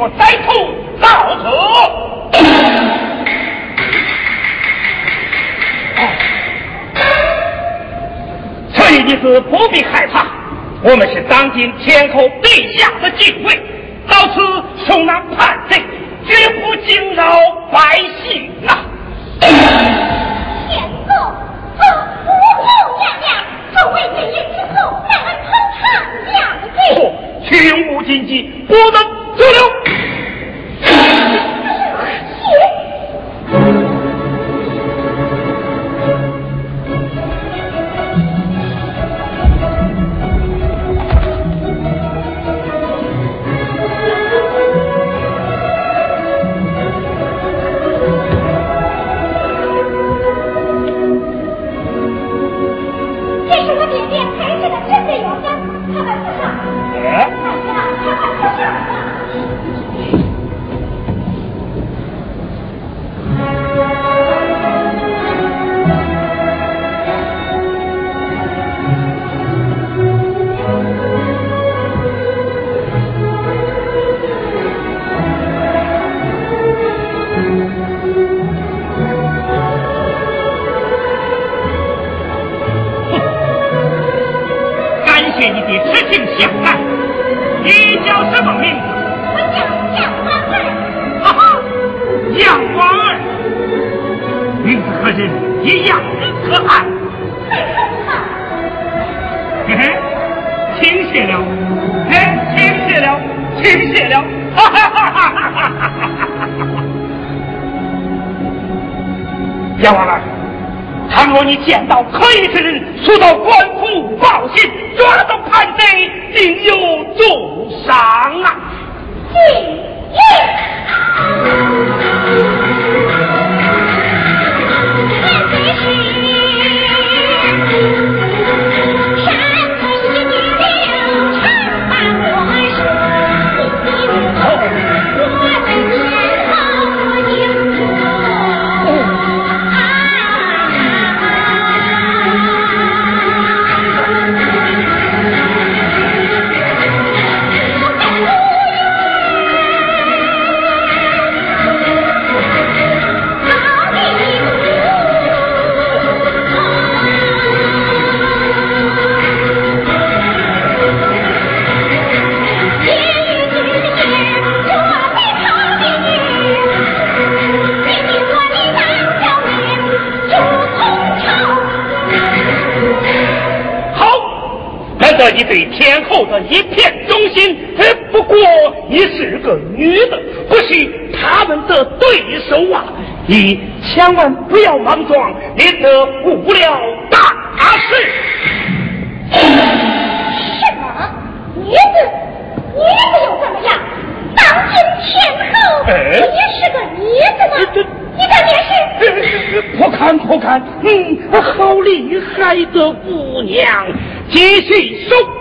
我歹徒到此。所以你是不必害怕，我们是当今天后陛下的禁卫，到此受那叛贼，绝不惊扰百姓啊！天后，父后娘娘，这位罪人之后，让俺投长将军。请勿禁忌，不能到可以使人，速到官府报信，抓到叛贼，定有重赏啊！进营。你对天后的一片忠心，呃，不过你是个女的，不是他们的对手啊！你千万不要莽撞，免得误了大事。什么？女子？女子又怎么样？当今天后不哎也是个女子这吗？你的脸是？不看不看，嗯，好厉害的姑娘，即系收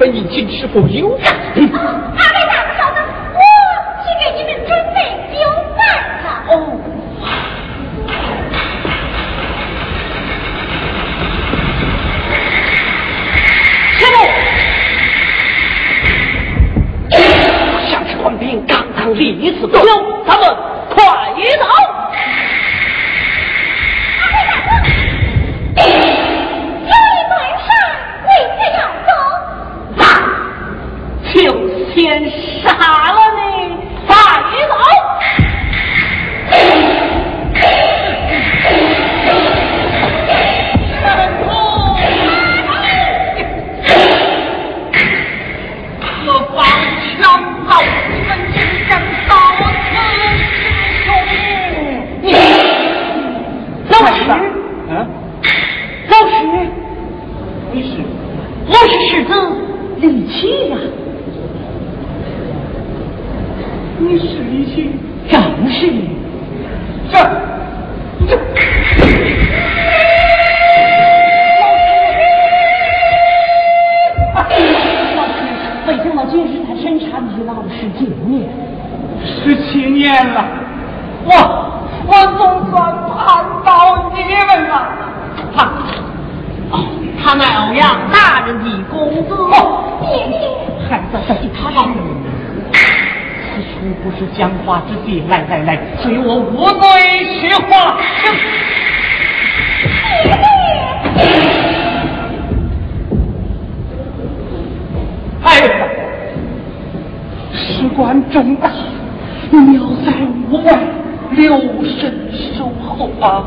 本已经是否优雅 你要在屋外留神守候啊。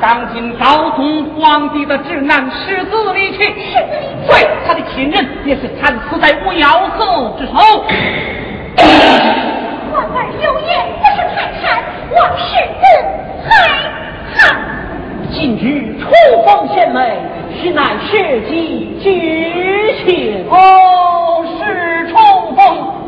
当今昭宗皇帝的侄男世子离去，对他的亲人也是惨死在无妖侯之手。皇儿有言不是泰山，望世子海棠。今日初逢贤妹，实乃世纪巨情。哦，是重逢。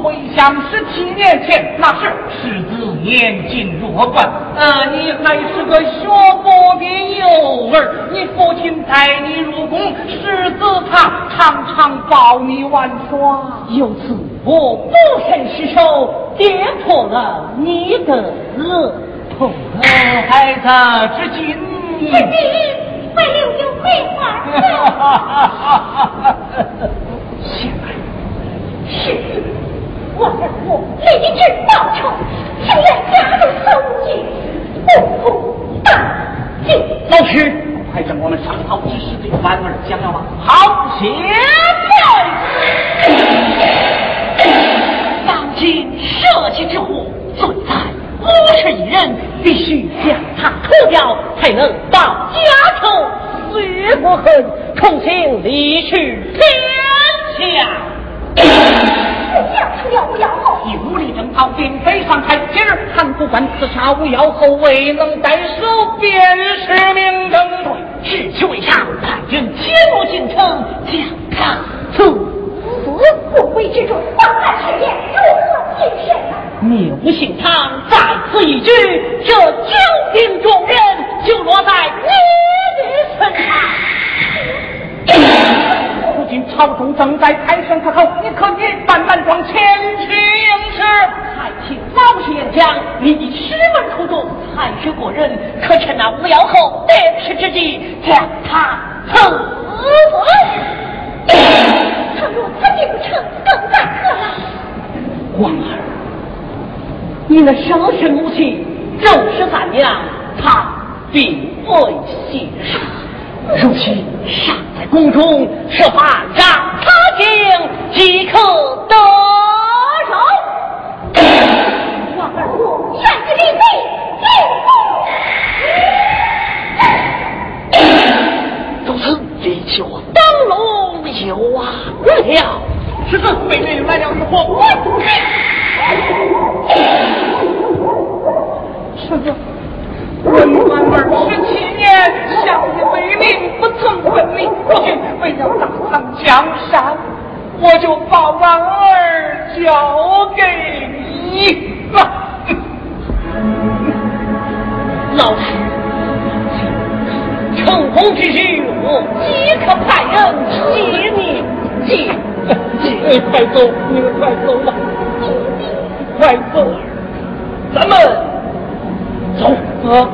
回想十七年前，那时世子年近弱冠，呃，你还是个学佛的幼儿。你父亲带你入宫，狮子他常常抱你玩耍。由此我不慎失手，跌破了你的额头。呃，孩子，至今至今还留有梅花呢。现在是，我儿我立志报仇，情愿加入搜集，不负大敬。老师，快将我们上朝之事对婉儿讲了吗。好，前来。当今社稷之祸存在，五十一人，必须将他除掉，才能报家仇，雪国恨，重新理去天下。无妖后，以武力征讨，并非上台。今日韩国官刺杀无妖后，未能代守，便是明争。对，是为上派人切入进城，将他处死不归之中，皇儿事业如何谨慎啊？谬姓汤在此一举，这九鼎众人就落在你的身上。如今朝中正在开选可口，你可以慢慢装前去应试。还请老师演讲，你的师门口中才学过人，可趁那无妖后得势之际，将他处死。倘若此地不成，更待何来？婉儿，你那生身母亲周十三娘，她并未携手，如今尚在宫中，设法让他进，即可得手。皇儿我愿意立碑立如此离弃我当龙有啊了。是子被人来了一伙，是子。文婉儿十七年，相依为名，不曾分离。如今为了大唐江山，我就把婉儿交给你了。老师，成功之日，我即刻派人接你接你快走，你们快走吧，快走，咱们走。啊！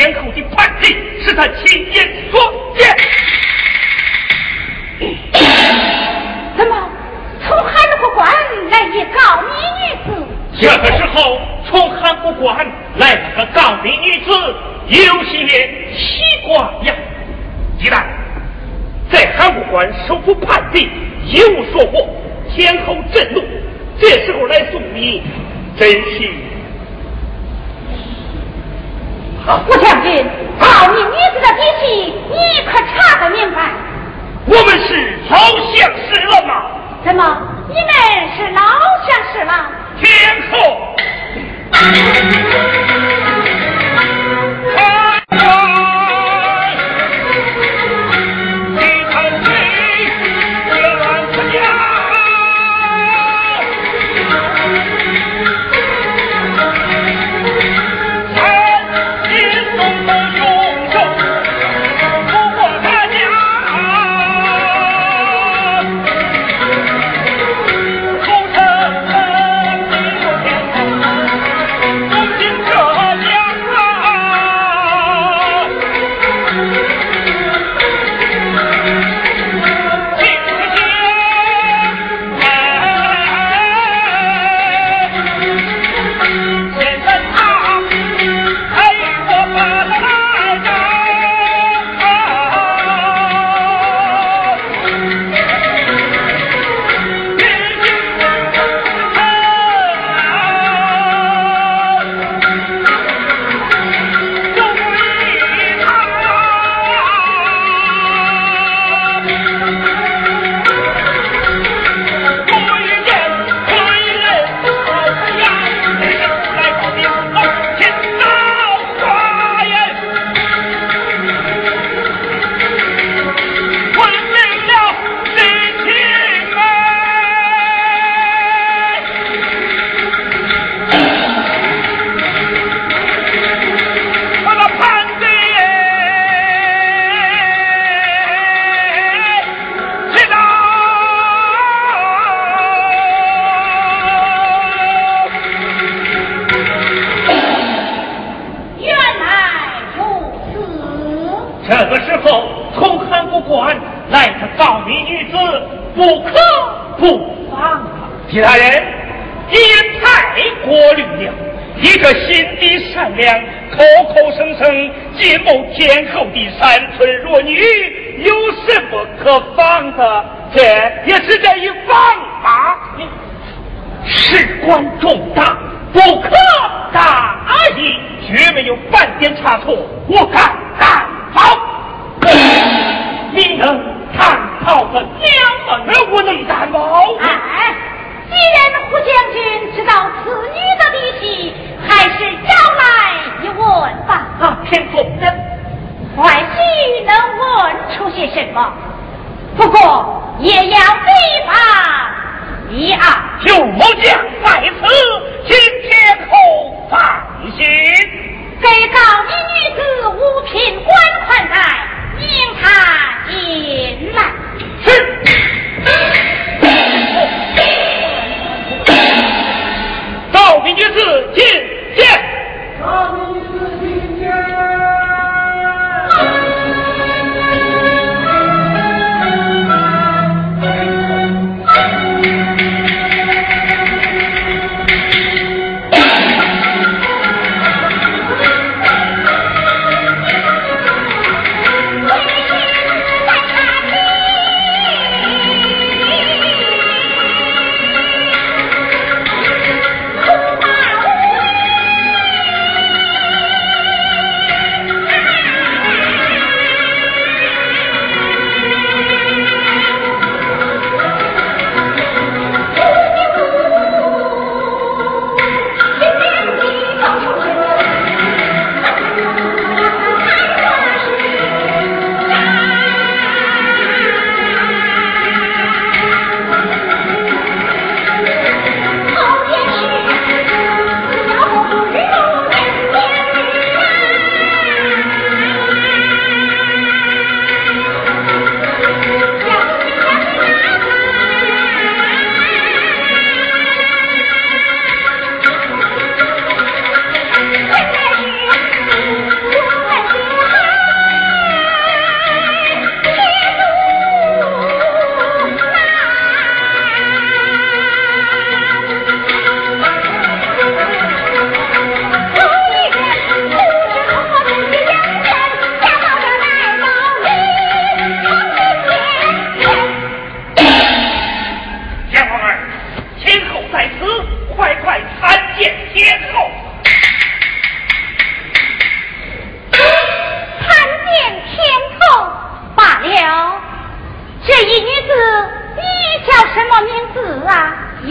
连后的叛逆是他亲眼所见。怎么，从函谷关来一告密女子？这个时候，从函谷关来的告密女子有些奇怪呀。一旦在函谷关收复叛逆一无所获，天后震怒，这时候来送礼，真是。胡将军靠你女子的底气你可查得明白我们是老相识了吗？怎么？你们是老相识了天父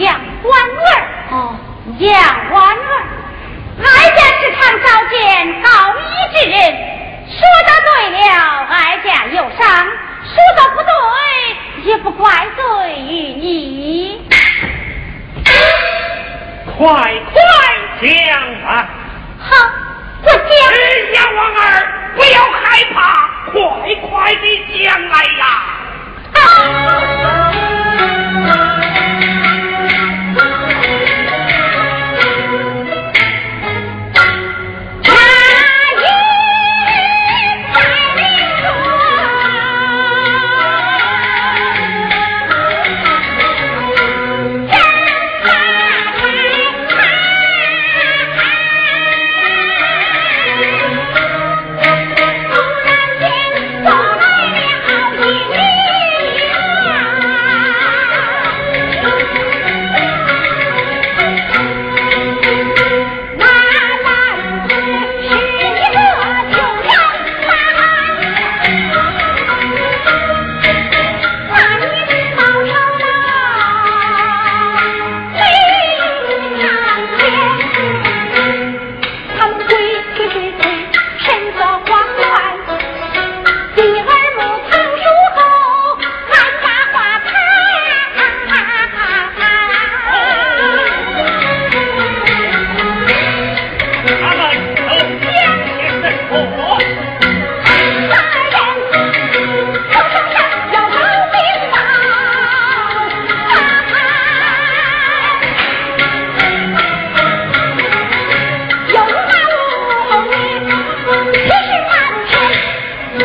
杨婉儿。哦，杨婉儿，哀家时常召见高义之人，说的对了，哀家有伤；说的不对，也不怪罪于你。快快讲吧。好，我讲。杨婉儿，不要害怕，快快的讲来呀。好、啊。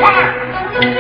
爸，很。